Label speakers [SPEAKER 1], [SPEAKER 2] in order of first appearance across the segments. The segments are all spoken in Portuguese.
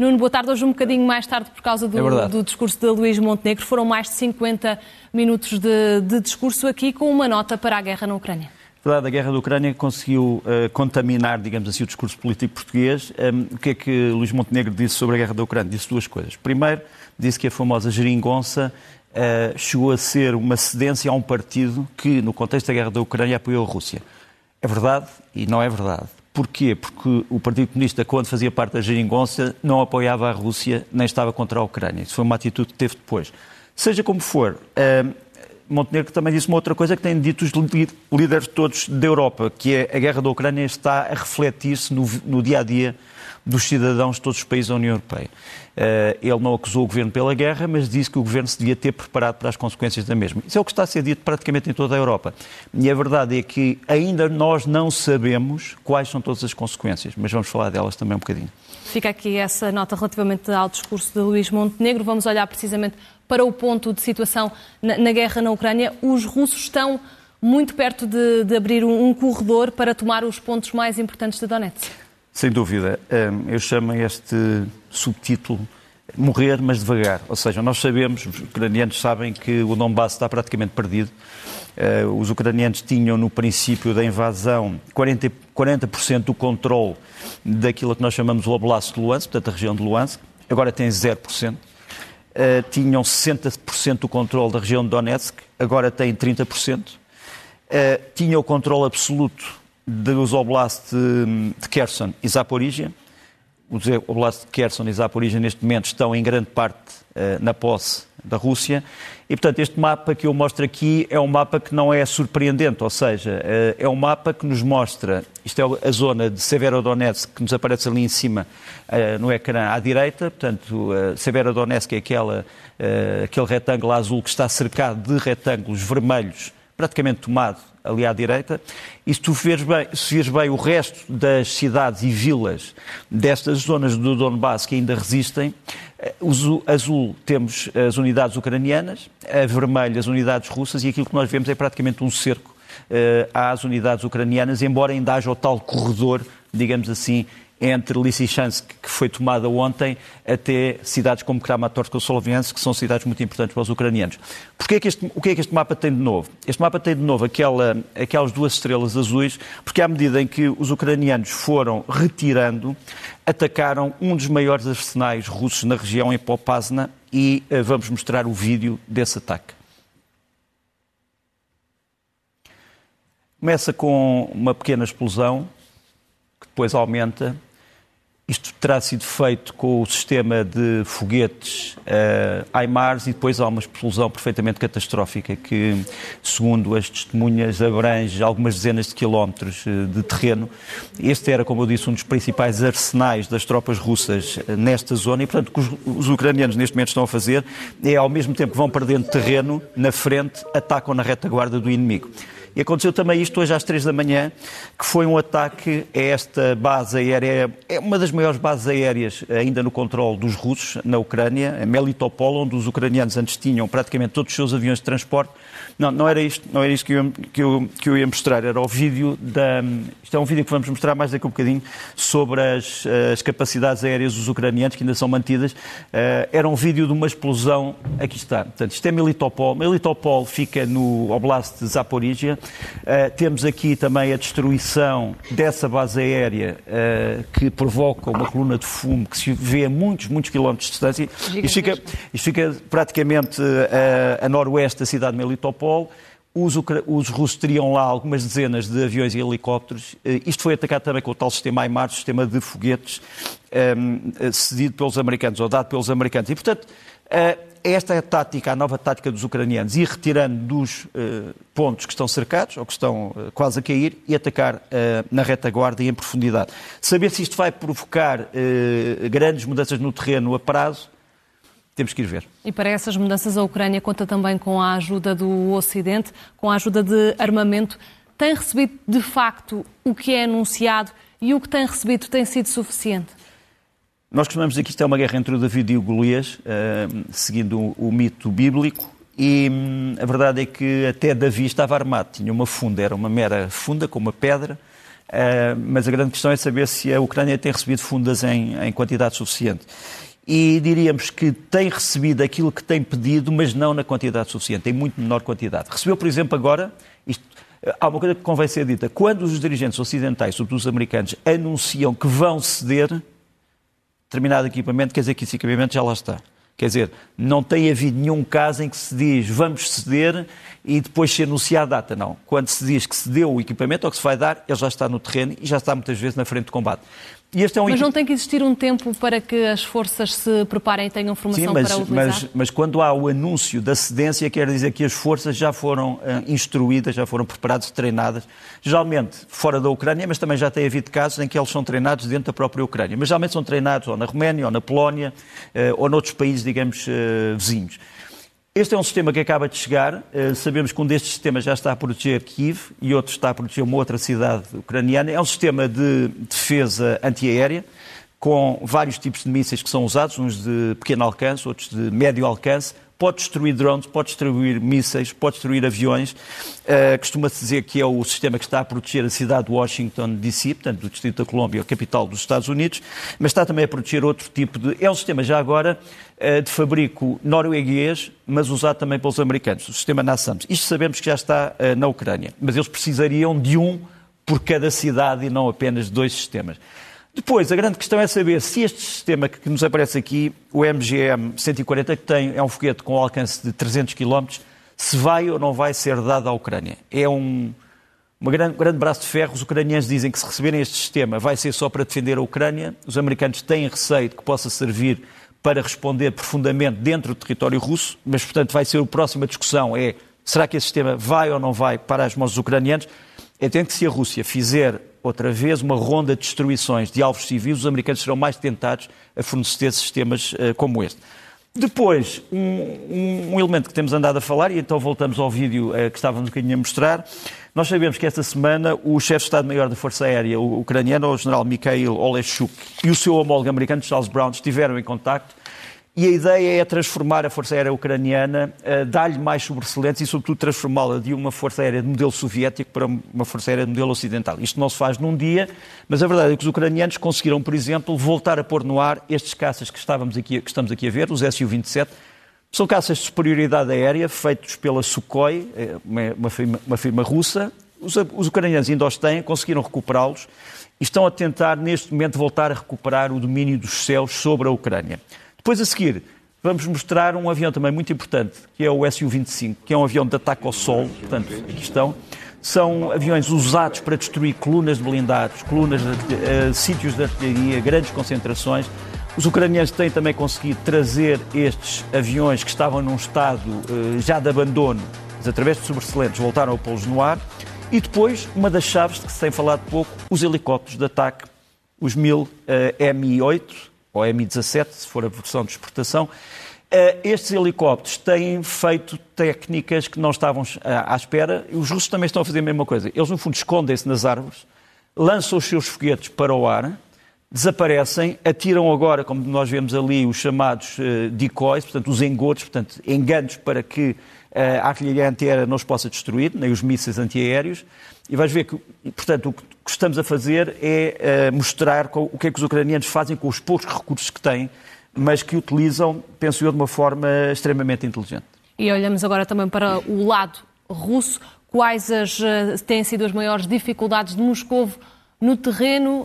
[SPEAKER 1] Nuno, boa tarde. Hoje um bocadinho mais tarde por causa do, é do discurso de Luís Montenegro. Foram mais de 50 minutos de, de discurso aqui com uma nota para a guerra na Ucrânia.
[SPEAKER 2] verdade, a guerra da Ucrânia conseguiu uh, contaminar, digamos assim, o discurso político português. Um, o que é que Luís Montenegro disse sobre a guerra da Ucrânia? Disse duas coisas. Primeiro, disse que a famosa geringonça uh, chegou a ser uma cedência a um partido que, no contexto da guerra da Ucrânia, apoiou a Rússia. É verdade e não é verdade. Porquê? Porque o Partido Comunista, quando fazia parte da geringonça, não apoiava a Rússia nem estava contra a Ucrânia. Isso foi uma atitude que teve depois. Seja como for, uh, Montenegro também disse uma outra coisa que têm dito os líderes todos da Europa, que é a guerra da Ucrânia está a refletir-se no, no dia a dia dos cidadãos de todos os países da União Europeia. Eh, ele não acusou o governo pela guerra, mas disse que o governo se devia ter preparado para as consequências da mesma. Isso é o que está a ser dito praticamente em toda a Europa. E a verdade é que ainda nós não sabemos quais são todas as consequências, mas vamos falar delas também um bocadinho.
[SPEAKER 1] Fica aqui essa nota relativamente ao discurso de Luís Montenegro. Vamos olhar precisamente para o ponto de situação na, na guerra na Ucrânia. Os russos estão muito perto de, de abrir um, um corredor para tomar os pontos mais importantes de Donetsk.
[SPEAKER 2] Sem dúvida. Eu chamo este subtítulo Morrer, mas devagar. Ou seja, nós sabemos, os ucranianos sabem que o Donbass está praticamente perdido. Eh, os ucranianos tinham, no princípio da invasão, 40%, 40 do controle daquilo que nós chamamos o Oblast de Luhansk, portanto a região de Luhansk. Agora tem 0%. Uh, tinham 60% do controle da região de Donetsk, agora têm 30%. Uh, tinham o controle absoluto dos oblasts de, de Kherson e Zaporizhia. Os oblasts de Kherson e Zaporizhia neste momento estão em grande parte uh, na posse da Rússia. E, portanto, este mapa que eu mostro aqui é um mapa que não é surpreendente, ou seja, uh, é um mapa que nos mostra, isto é a zona de Severodonetsk, que nos aparece ali em cima uh, no ecrã à direita, portanto, uh, Severodonetsk é aquela, aquele retângulo azul que está cercado de retângulos vermelhos, praticamente tomado ali à direita, e se tu vês bem, se vês bem o resto das cidades e vilas destas zonas do Donbass que ainda resistem, eh, azul temos as unidades ucranianas, a vermelho as unidades russas, e aquilo que nós vemos é praticamente um cerco uh, às unidades ucranianas, embora ainda haja o tal corredor, digamos assim, entre Lysychansk, que foi tomada ontem, até cidades como Kramatorsk ou Soloviansk, que são cidades muito importantes para os ucranianos. Porquê é que este, o que é que este mapa tem de novo? Este mapa tem de novo aquela, aquelas duas estrelas azuis, porque à medida em que os ucranianos foram retirando, atacaram um dos maiores arsenais russos na região, em Popasna, e uh, vamos mostrar o vídeo desse ataque. Começa com uma pequena explosão, que depois aumenta, isto terá sido feito com o sistema de foguetes uh, HIMARS e depois há uma explosão perfeitamente catastrófica que, segundo as testemunhas, abrange algumas dezenas de quilómetros uh, de terreno. Este era, como eu disse, um dos principais arsenais das tropas russas uh, nesta zona e, portanto, o que os, os, ucranianos neste momento estão a fazer é, ao mesmo tempo que vão perdendo terreno, na frente, atacam na retaguarda do inimigo. E aconteceu também isto hoje às três da manhã, que foi um ataque a esta base aérea, é uma das maiores bases aéreas ainda no controle dos russos na Ucrânia, a Melitopol, onde os ucranianos antes tinham praticamente todos os seus aviões de transporte. Não, não era isto, não era isto que eu, que eu, que eu ia mostrar, era o vídeo da. Isto é um vídeo que vamos mostrar mais daqui a um bocadinho sobre as, as capacidades aéreas dos ucranianos, que ainda são mantidas. Uh, era um vídeo de uma explosão. Aqui está. Portanto, isto é Melitopol. Melitopol fica no Oblast de Zaporizhia. Uh, temos aqui também a destruição dessa base aérea uh, que provoca uma coluna de fumo que se vê a muitos, muitos quilómetros de distância. Isto fica, isto fica praticamente uh, a noroeste da cidade de Melitopol. Os, os, russos teriam lá algumas dezenas de aviões e helicópteros. Isto foi atacado também com o tal sistema IMAR, sistema de foguetes, um, cedido pelos americanos, ou dado pelos americanos. E, portanto, esta é a tática, a nova tática dos ucranianos, ir retirando dos uh, pontos que estão cercados, ou que estão uh, quase a cair, e atacar uh, na retaguarda e em profundidade. Saber se isto vai provocar grandes mudanças no terreno a prazo, temos que ir ver.
[SPEAKER 1] E para essas mudanças a Ucrânia conta também com a ajuda do Ocidente, com a ajuda de armamento. Tem recebido, de facto, o que é anunciado e o que tem recebido tem sido suficiente?
[SPEAKER 2] Nós costumamos dizer que isto é uma guerra entre o David e o Golias, uh, seguindo o, o, mito bíblico, e hum, a verdade é que até Davi estava armado, tinha uma funda, era uma mera funda com uma pedra, mas a grande questão é saber se a Ucrânia tem recebido fundas em, em quantidade suficiente e diríamos que tem recebido aquilo que tem pedido, mas não na quantidade suficiente, em muito menor quantidade. Recebeu, por exemplo, agora, isto, há uma coisa que convém ser dita, quando os dirigentes ocidentais, sobretudo os americanos, anunciam que vão ceder determinado equipamento, quer dizer que esse equipamento já lá está. Quer dizer, não tem havido nenhum caso em que se diz vamos ceder e depois se anuncia a data. Não. Quando se diz que se deu o equipamento ou que se vai dar, ele já está no terreno e já está muitas vezes na frente de combate.
[SPEAKER 1] É um... Mas não tem que existir um tempo para que as forças se preparem e tenham formação
[SPEAKER 2] Sim, mas,
[SPEAKER 1] para utilizar?
[SPEAKER 2] Mas, mas quando há o anúncio da cedência, quer dizer que as forças já foram uh, instruídas, já foram preparadas, treinadas, geralmente fora da Ucrânia, mas também já tem havido casos em que eles são treinados dentro da própria Ucrânia. Mas geralmente são treinados ou na Roménia, ou na Polónia, uh, ou noutros países, digamos, uh, vizinhos. Este é um sistema que acaba de chegar. Eh, sabemos que um destes sistemas já está a proteger Kiev e outro está a proteger uma outra cidade ucraniana. É um sistema de defesa antiaérea com vários tipos de mísseis que são usados, uns de pequeno alcance, outros de médio alcance, pode destruir drones, pode destruir mísseis, pode destruir aviões. Uh, Costuma-se dizer que é o sistema que está a proteger a cidade de Washington, D.C., portanto, do Distrito da Colômbia, a capital dos Estados Unidos, mas está também a proteger outro tipo de. É um sistema já agora uh, de fabrico norueguês, mas usado também pelos americanos, o sistema NASAMS. Isto sabemos que já está uh, na Ucrânia, mas eles precisariam de um por cada cidade e não apenas dois sistemas. Depois, a grande questão é saber se este sistema que nos aparece aqui, o MGM 140, que tem, é um foguete com alcance de 300 km, se vai ou não vai ser dado à Ucrânia. É um, uma grande, grande braço de ferro. Os ucranianos dizem que se receberem este sistema vai ser só para defender a Ucrânia. Os americanos têm receio de que possa servir para responder profundamente dentro do território russo, mas, portanto, vai ser a próxima discussão é será que esse sistema vai ou não vai para as mãos dos ucranianos? Entendo que se a Rússia fizer outra vez uma ronda de destruições de alvos civis, os americanos serão mais tentados a fornecer sistemas uh, como este. Depois, um, um, um, elemento que temos andado a falar, e então voltamos ao vídeo uh, que estávamos um a mostrar. Nós sabemos que esta semana o chefe de Estado-Maior da Força Aérea ucraniano, o general Mikhail Oleshuk, e o seu homólogo americano, Charles Brown, estiveram em contacto e a ideia é transformar a Força Aérea Ucraniana, uh, dar-lhe mais sobressalentes e, sobretudo, transformá-la de uma Força Aérea de modelo soviético para uma Força Aérea de modelo ocidental. Isto não se faz num dia, mas a verdade é que os ucranianos conseguiram, por exemplo, voltar a pôr no ar estes caças que, estávamos aqui, que estamos aqui a ver, os Su-27. São caças de superioridade aérea, feitos pela Sukhoi, eh, uma, firma, uma firma russa. Os, os ucranianos ainda os têm, conseguiram recuperá-los e estão a tentar, neste momento, voltar a recuperar o domínio dos céus sobre a Ucrânia. Depois a seguir, vamos mostrar um avião também muito importante, que é o Su-25, que é um avião de ataque ao solo, portanto, aqui estão. São aviões usados para destruir colunas de blindados, colunas de, uh, sítios de artilharia, grandes concentrações. Os ucranianos têm também conseguido trazer estes aviões que estavam num estado uh, já de abandono, mas através de sobressalentes voltaram a pô-los no ar. E depois, uma das chaves de que se tem falado pouco, os helicópteros de ataque, os 1000 uh, Mi-8, ou Mi-17, se for a versão de exportação, eh, estes helicópteros têm feito técnicas que não estavam eh, à espera. Os russos também estão a fazer a mesma coisa. Eles, no fundo, escondem-se nas árvores, lançam os seus foguetes para o ar, desaparecem, atiram agora, como nós vemos ali, os chamados uh, decoys, portanto, os engodos, portanto, enganos para que a artilharia antiaérea não os possa destruir, nem os mísseis antiaéreos. E vais ver que, portanto, o que estamos a fazer é uh, mostrar o que é que os ucranianos fazem com os poucos recursos que têm, mas que utilizam, penso eu, de uma forma extremamente inteligente.
[SPEAKER 1] E olhamos agora também para o lado russo. Quais as, têm sido as maiores dificuldades de Moscou no terreno,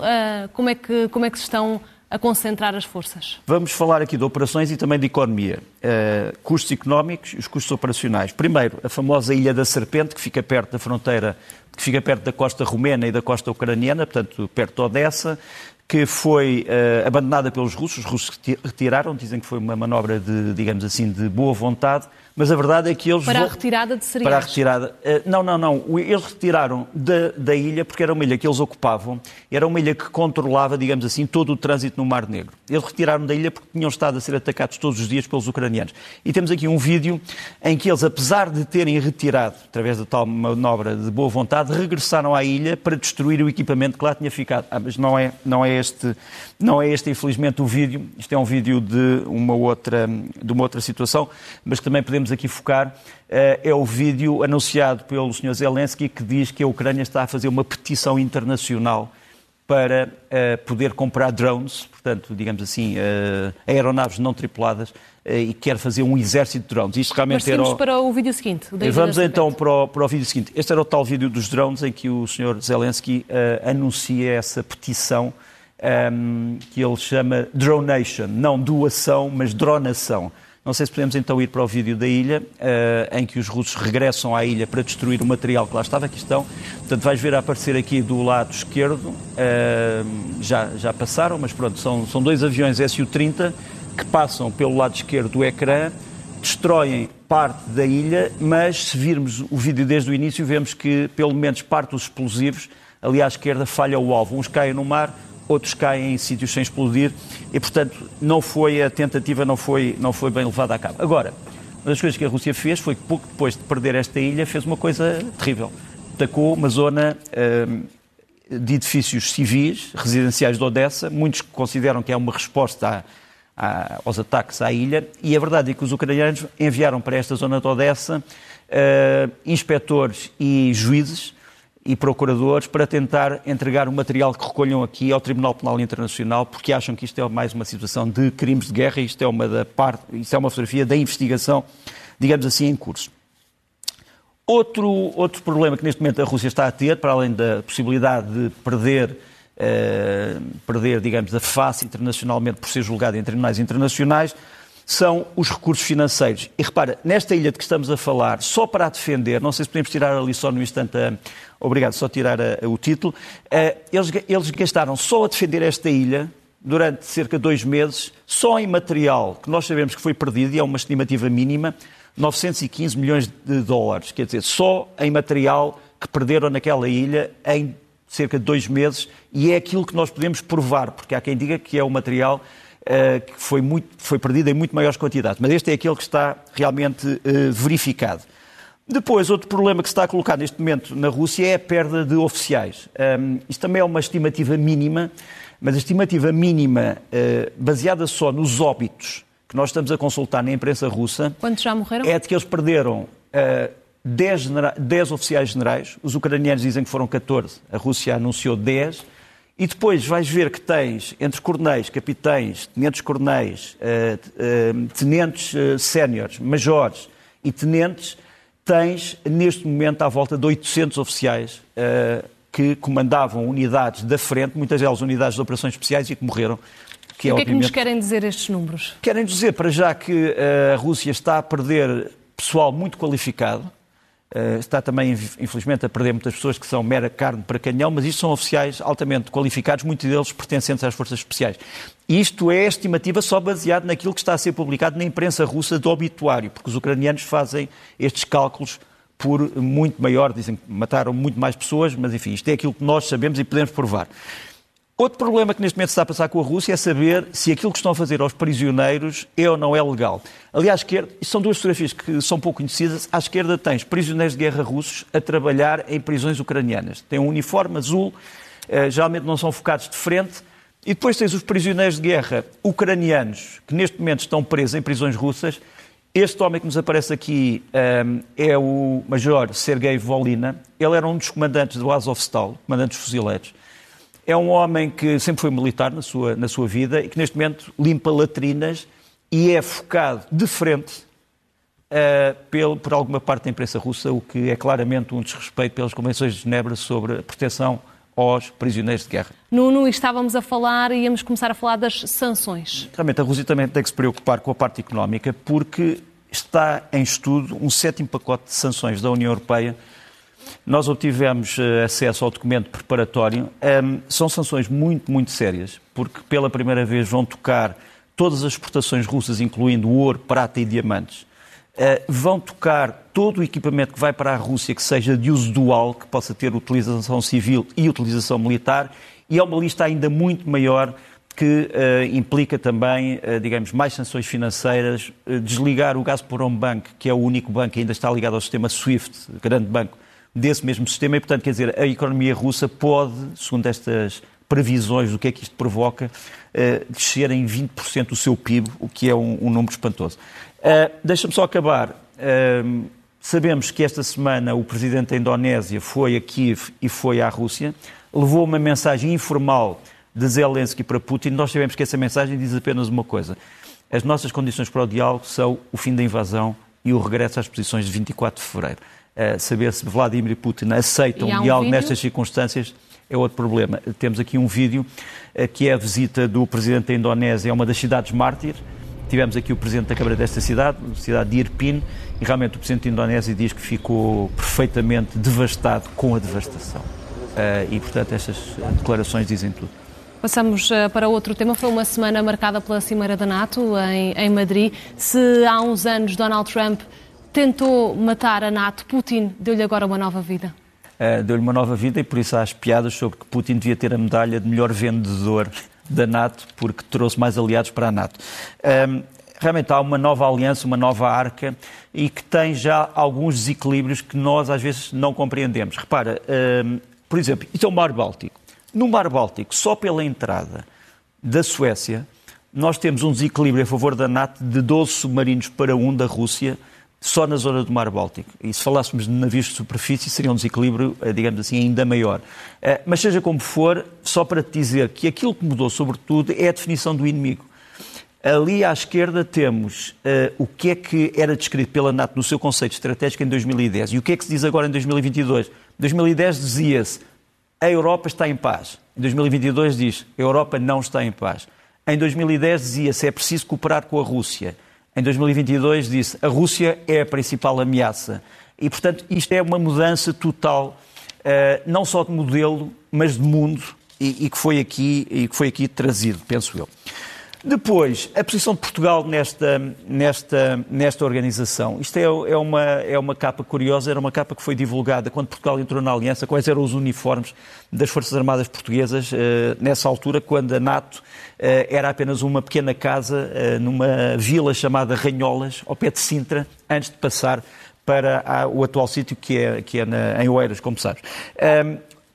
[SPEAKER 1] como é que, como é que se estão a concentrar as forças?
[SPEAKER 2] Vamos falar aqui de operações e também de economia. Uh, custos económicos e os custos operacionais. Primeiro, a famosa Ilha da Serpente, que fica perto da fronteira, que fica perto da costa rumena e da costa ucraniana, portanto, perto de Odessa, que foi uh, abandonada pelos russos. Os russos retiraram, dizem que foi uma manobra de, digamos assim, de boa vontade mas a verdade é que eles...
[SPEAKER 1] Para a retirada de cereais.
[SPEAKER 2] Para a retirada. Eh, não, não, não. Eles retiraram da, da ilha porque era uma ilha que eles ocupavam, era uma ilha que controlava, digamos assim, todo o trânsito no Mar Negro. Eles retiraram da ilha porque tinham estado a ser atacados todos os dias pelos ucranianos. E temos aqui um vídeo em que eles, apesar de terem retirado, através da tal manobra de boa vontade, regressaram à ilha para destruir o equipamento que lá tinha ficado. Ah, mas não é, não é este, não é este infelizmente o vídeo, isto é um vídeo de uma outra, de uma outra situação, mas também podemos aqui focar, é o vídeo anunciado pelo Sr. Zelensky que diz que a Ucrânia está a fazer uma petição internacional para uh, poder comprar drones, portanto, digamos assim, uh, aeronaves não tripuladas, e quer fazer um exército de drones.
[SPEAKER 1] Isto realmente Mas era o... para o vídeo seguinte.
[SPEAKER 2] O Vamos então para o, para o, vídeo seguinte. Este era o tal vídeo dos drones em que o Sr. Zelensky anuncia essa petição um, ehm, que ele chama Dronation, não doação, mas dronação. Não sei se podemos então ir para o vídeo da ilha, uh, em que os russos regressam à ilha para destruir o material que lá estava. Aqui estão. Portanto, vais ver a aparecer aqui do lado esquerdo. Uh, já, já passaram, mas pronto, são, são dois aviões Su-30 que passam pelo lado esquerdo do ecrã, destroem parte da ilha, mas se virmos o vídeo desde o início, vemos que pelo menos parte dos explosivos ali à esquerda falha o alvo. Uns caem no mar, outros caem em sítios sem explodir e, portanto, não foi a tentativa não foi, não foi bem levada a cabo. Agora, uma das coisas que a Rússia fez foi que pouco depois de perder esta ilha fez uma coisa terrível. Atacou uma zona hum, de edifícios civis, residenciais de Odessa, muitos consideram que é uma resposta a, a, aos ataques à ilha, e a verdade é que os ucranianos enviaram para esta zona de Odessa uh, inspectores e juízes e procuradores para tentar entregar o material que recolham aqui ao Tribunal Penal Internacional, porque acham que isto é mais uma situação de crimes de guerra isto é uma, da parte, isto é uma fotografia da investigação, digamos assim, em curso. Outro, outro problema que neste momento a Rússia está a ter, para além da possibilidade de perder, eh, perder digamos, a face internacionalmente por ser julgado em tribunais internacionais, são os recursos financeiros. E repara, nesta ilha de que estamos a falar, só para a defender, não sei se podemos tirar ali só no instante a, obrigado, só tirar a, a, o título, uh, eles, eles gastaram só a defender esta ilha, durante cerca de dois meses, só em material que nós sabemos que foi perdido, e é uma estimativa mínima, 915 milhões de dólares. Quer dizer, só em material que perderam naquela ilha em cerca de dois meses, e é aquilo que nós podemos provar, porque há quem diga que é o material que foi, muito, foi perdido em muito maiores quantidades. Mas este é aquele que está realmente uh, verificado. Depois, outro problema que se está a colocar neste momento na Rússia é a perda de oficiais. Um, isto também é uma estimativa mínima, mas a estimativa mínima, uh, baseada só nos óbitos que nós estamos a consultar na imprensa russa.
[SPEAKER 1] Quantos já morreram?
[SPEAKER 2] É de que eles perderam uh, 10, 10 oficiais generais. Os ucranianos dizem que foram 14, a Rússia anunciou 10. E depois vais ver que tens, entre coronéis, capitães, tenentes coronéis, uh, uh, tenentes uh, séniores, majores e tenentes, tens, neste momento, à volta de 800 oficiais que comandavam unidades da frente, muitas delas unidades de operações especiais e que morreram.
[SPEAKER 1] Que é, o que é que nos querem dizer estes números?
[SPEAKER 2] Querem dizer, para já, que a Rússia está a perder pessoal muito qualificado, está também, infelizmente, a perder muitas pessoas que são mera carne para canhão, mas isto são oficiais altamente qualificados, muitos deles pertencentes às forças especiais. Isto é estimativa só baseado naquilo que está a ser publicado na imprensa russa do obituário, porque os ucranianos fazem estes cálculos por muito maior, dizem que mataram muito mais pessoas, mas enfim, isto é aquilo que nós sabemos e podemos provar. Outro problema que neste momento se está a passar com a Rússia é saber se aquilo que estão a fazer aos prisioneiros é ou não é legal. Ali à esquerda, são duas fotografias que são pouco conhecidas, à esquerda tens prisioneiros de guerra russos a trabalhar em prisões ucranianas. Têm um uniforme azul, eh, geralmente não são focados de frente, e depois tens os prisioneiros de guerra ucranianos, que neste momento estão presos em prisões russas. Este homem que nos aparece aqui um, eh, é o Major Sergei Volina. Ele era um dos comandantes do Azovstal, comandante dos fuzileiros. É um homem que sempre foi militar na sua, na sua vida e que neste momento limpa latrinas e é focado de frente uh, pelo, por alguma parte da imprensa russa, o que é claramente um desrespeito pelas convenções de Genebra sobre a proteção aos prisioneiros de guerra.
[SPEAKER 1] Nuno, estávamos a falar e íamos começar a falar das sanções.
[SPEAKER 2] Realmente, a Rússia também tem que se preocupar com a parte económica, porque está em estudo um sétimo pacote de sanções da União Europeia. Nós obtivemos eh, acesso ao documento preparatório. são sanções muito, muito sérias, porque pela primeira vez vão tocar todas as exportações russas, incluindo ouro, prata e diamantes Uh, vão tocar todo o equipamento que vai para a Rússia que seja de uso dual, que possa ter utilização civil e utilização militar, e é uma lista ainda muito maior que uh, implica também, uh, digamos, mais sanções financeiras, desligar o Gazprom Bank, que é o único banco que ainda está ligado ao sistema SWIFT, grande banco desse mesmo sistema, e, portanto, quer dizer, a economia russa pode, segundo estas previsões do que é que isto provoca, uh, descer em 20% o seu PIB, o que é um, um número espantoso. Uh, Deixa-me só acabar. Uh, sabemos que esta semana o presidente da Indonésia foi a Kiev e foi à Rússia, levou uma mensagem informal de Zelensky para Putin. Nós sabemos que essa mensagem diz apenas uma coisa: as nossas condições para o diálogo são o fim da invasão e o regresso às posições de 24 de fevereiro. Uh, saber se Vladimir Putin aceita um, um diálogo vídeo? nestas circunstâncias é outro problema. Temos aqui um vídeo uh, que é a visita do presidente da Indonésia a uma das cidades mártires. Tivemos aqui o presidente da Câmara desta cidade, a cidade de Irpin, e realmente o presidente da Indonésia diz que ficou perfeitamente devastado com a devastação. Uh, e, portanto, estas declarações dizem tudo.
[SPEAKER 1] Passamos eh, para outro tema. Foi uma semana marcada pela Cimeira da NATO em, em Madrid. Se há uns anos Donald Trump tentou matar a NATO, Putin deu-lhe agora uma nova vida.
[SPEAKER 2] Uh, deu-lhe uma nova vida e por isso há as piadas sobre que Putin devia ter a medalha de melhor vendedor da NATO porque trouxe mais aliados para a NATO. Um, realmente há uma nova aliança, uma nova arca e que tem já alguns desequilíbrios que nós às vezes não compreendemos. Repara, um, por exemplo, isto é o Mar Báltico. No Mar Báltico, só pela entrada da Suécia, nós temos um desequilíbrio a favor da NATO de 12 submarinos para um da Rússia, só na zona do Mar Báltico. E se falássemos de navios de superfície, seria um desequilíbrio, eh, digamos assim, ainda maior. Eh, mas seja como for, só para te dizer que aquilo que mudou, sobretudo, é a definição do inimigo. Ali à esquerda temos uh, o que é que era descrito pela NATO no seu conceito estratégico em 2010 e o que é que se diz agora em 2022. Em 2010 dizia-se a Europa está em paz. Em 2022 diz a Europa não está em paz. Em 2010 dizia-se é preciso cooperar com a Rússia. Em 2022 disse a Rússia é a principal ameaça. E, portanto, isto é uma mudança total, uh, não só de modelo, mas de mundo, e, que foi aqui, e que foi aqui trazido, penso eu. Depois, a posição de Portugal nesta, nesta, nesta organização. Isto é, é, uma, é uma capa curiosa, era uma capa que foi divulgada quando Portugal entrou na Aliança, quais eram os uniformes das Forças Armadas Portuguesas, eh, nessa altura, quando a NATO eh, era apenas uma pequena casa eh, numa vila chamada Ranholas, ao pé de Sintra, antes de passar para a, o atual sítio que é, que é na, em Oeiras, como sabes.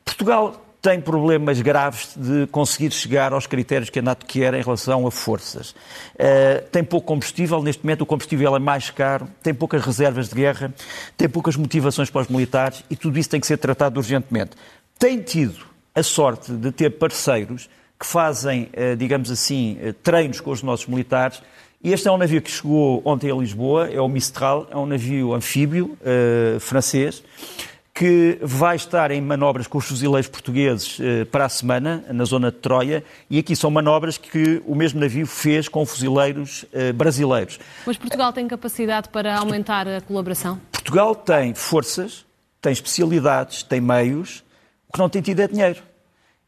[SPEAKER 2] Portugal tem problemas graves de conseguir chegar aos critérios que a NATO quer em relação a forças. Uh, tem pouco combustível, neste momento o combustível é mais caro, tem poucas reservas de guerra, tem poucas motivações para os militares e tudo isso tem que ser tratado urgentemente. Tem tido a sorte de ter parceiros que fazem, uh, digamos assim, uh, treinos com os nossos militares. E este é um navio que chegou ontem a Lisboa, é o Mistral, é um navio anfíbio francês que vai estar em manobras com os fuzileiros portugueses eh, para a semana, na zona de Troia, e aqui são manobras que o mesmo navio fez com fuzileiros eh, brasileiros.
[SPEAKER 1] Mas Portugal tem capacidade para aumentar a colaboração?
[SPEAKER 2] Portugal tem forças, tem especialidades, tem meios, o que não tem tido é dinheiro.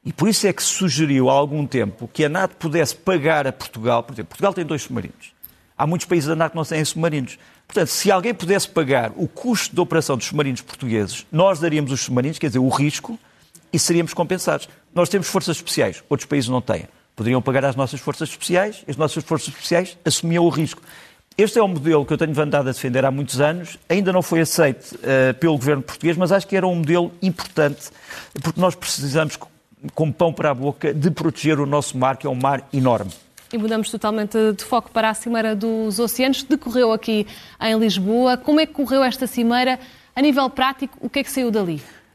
[SPEAKER 2] E por isso é que se sugeriu há algum tempo que a NATO pudesse pagar a Portugal, por exemplo, Portugal tem dois submarinos. Há muitos países da NATO que não têm submarinos. Portanto, se alguém pudesse pagar o custo da operação dos submarinos portugueses, nós daríamos os submarinos, quer dizer, o risco, e seríamos compensados. Nós temos forças especiais, outros países não têm. Poderiam pagar às nossas forças especiais, as nossas forças especiais assumiam o risco. Este é um modelo que eu tenho andado a defender há muitos anos, ainda não foi aceito uh, pelo governo português, mas acho que era um modelo importante, porque nós precisamos, como pão para a boca, de proteger o nosso mar, que é um mar enorme.
[SPEAKER 1] E mudamos totalmente de foco para a Cimeira dos Oceanos, decorreu aqui em Lisboa. Como é que correu esta Cimeira? A nível prático, o que é que saiu dali?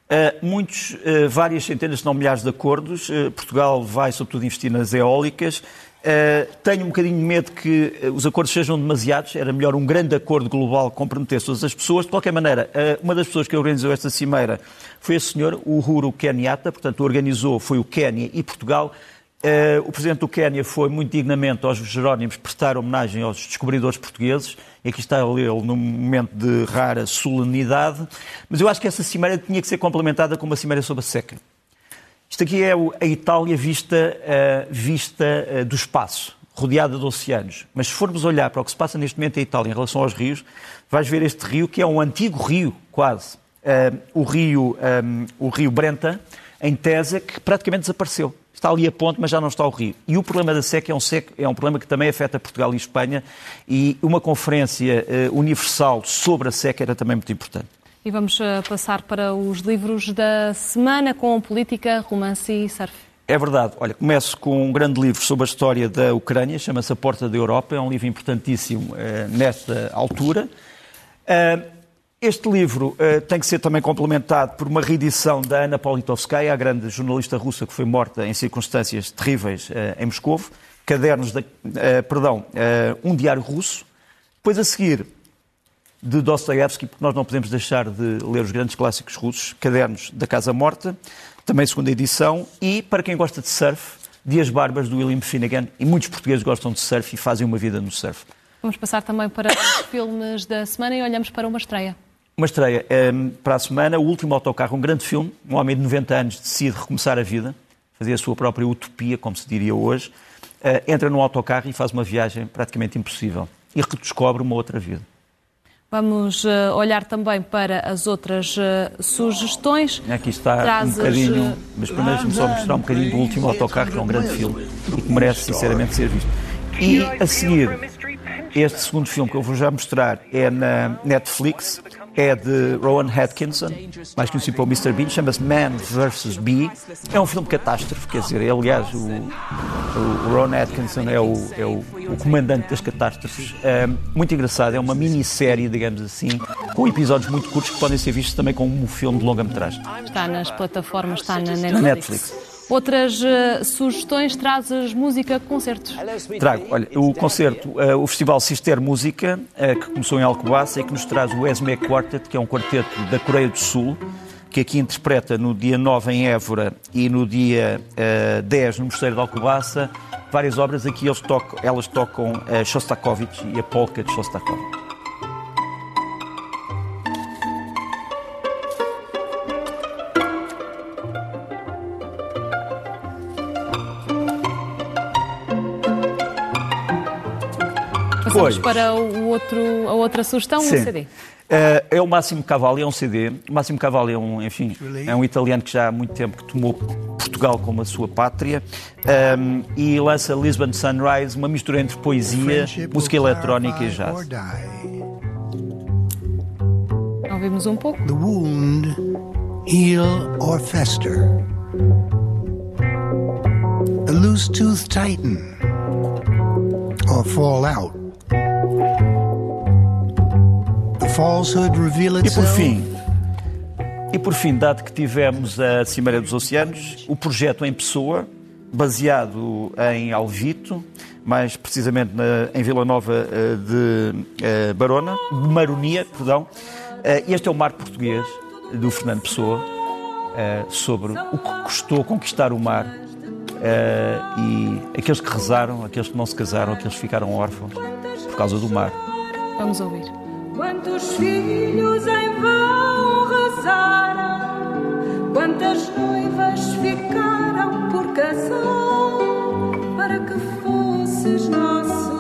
[SPEAKER 2] Uh, muitos, uh, várias centenas, se não milhares de acordos. Uh, Portugal vai, sobretudo, investir nas eólicas. tenho um bocadinho de medo que os acordos sejam demasiados. Era melhor um grande acordo global que comprometesse todas as pessoas. De qualquer maneira, uma das pessoas que organizou esta cimeira foi a senhora Uhuru Kenyatta. Portanto, organizou foi o Quénia e Portugal. Uh, o presidente do Quénia foi muito dignamente aos Jerónimos prestar homenagem aos descobridores portugueses, e aqui está ele num momento de rara solenidade, mas eu acho que essa cimeira tinha que ser complementada com uma cimeira sobre a seca. Isto aqui é a Itália vista, uh, vista uh, do espaço, rodeada de oceanos. Mas se formos olhar para o que se passa neste momento em Itália em relação aos rios, vais ver este rio que é um antigo rio, quase. o, rio, o rio Brenta, em Tesa, que praticamente desapareceu está ali a ponte, mas já não está o rio. E o problema da seca é um, seca, é um problema que também afeta Portugal e Espanha, e uma conferência uh, universal sobre a seca era também muito importante.
[SPEAKER 1] E vamos uh, passar para os livros da semana com política, romance e surf.
[SPEAKER 2] É verdade. Olha, começo com um grande livro sobre a história da Ucrânia, chama-se A Porta da Europa. É um livro importantíssimo uh, nesta altura. Uh, este livro uh, tem que ser também complementado por uma reedição da Ana Politovskaya, a grande jornalista russa que foi morta em circunstâncias terríveis em Moscou. Cadernos, da, perdão, um diário russo. Depois a seguir, de Dostoevsky, porque nós não podemos deixar de ler os grandes clássicos russos, Cadernos da Casa Morta, também segunda edição, e para quem gosta de surf, Dias Barbas do William Finnegan, e muitos portugueses gostam de surf e fazem uma vida no surf.
[SPEAKER 1] Vamos passar também para os filmes da semana e olhamos para uma estreia.
[SPEAKER 2] Uma estreia um, para a semana, O Último Autocarro, um grande filme. Um homem de 90 anos decide recomeçar a vida, fazer a sua própria utopia, como se diria hoje. Uh, entra num autocarro e faz uma viagem praticamente impossível. E redescobre uma outra vida.
[SPEAKER 1] Vamos uh, olhar também para as outras uh, sugestões.
[SPEAKER 2] Aqui está Trazes, um bocadinho, mas primeiro deixe-me só mostrar um bocadinho do último autocarro, que é um grande filme e que merece sinceramente ser visto. E a seguir, este segundo filme que eu vou já mostrar é na Netflix, é de Rowan Atkinson, mais conhecido pelo Mr. Bean, chama-se Man vs. Bee. É um filme catástrofe, quer dizer, é, aliás, o, o Rowan Atkinson é, o, é o, o, comandante das catástrofes. É muito engraçado, é uma minissérie, digamos assim, com episódios muito curtos que podem ser vistos também como um filme de longa-metragem.
[SPEAKER 1] Está nas plataformas, está na Netflix.
[SPEAKER 2] Netflix.
[SPEAKER 1] Outras uh, sugestões, trazes música, concertos?
[SPEAKER 2] Trago, olha, o concerto, uh, o Festival Sister Música, uh, que começou em Alcobaça e que nos traz o Esme Quartet, que é um quarteto da Coreia do Sul, que aqui interpreta no dia 9 em Évora e no dia 10 no Mosteiro de Alcobaça várias obras. Aqui eles tocam, elas tocam Shostakovich e a polka de Shostakovich.
[SPEAKER 1] Passamos para o outro, a outra sugestão, Sim. um CD. Uh,
[SPEAKER 2] é o Máximo Cavalli, é um CD. O Máximo Cavalli é um, enfim, é um italiano que já há muito tempo que tomou Portugal como a sua pátria um, e lança Lisbon Sunrise, uma mistura entre poesia, música eletrónica e jazz.
[SPEAKER 1] Ouvimos um pouco.
[SPEAKER 3] The wound heal or fester. A loose tooth tighten or fall out.
[SPEAKER 2] E por fim, e por fim, dado que tivemos a Cimeira dos Oceanos, o projeto em pessoa, baseado em Alvito, mais precisamente na, em Vila Nova eh, de uh, Barona, de Maronia, perdão. Uh, este é o mar português do Fernando Pessoa, sobre o que custou conquistar o mar e aqueles que rezaram, aqueles que não se casaram, aqueles que ficaram órfãos por causa do mar.
[SPEAKER 1] Vamos ouvir.
[SPEAKER 4] Quantos filhos em vão rezaram, quantas noivas ficaram por casar, para que fosses nosso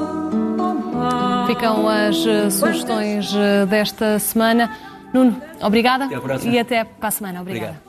[SPEAKER 4] amar.
[SPEAKER 1] Ficam as uh, sugestões uh, desta semana. Nuno, obrigada
[SPEAKER 2] até
[SPEAKER 1] e até para a semana. Obrigada.
[SPEAKER 2] Obrigado.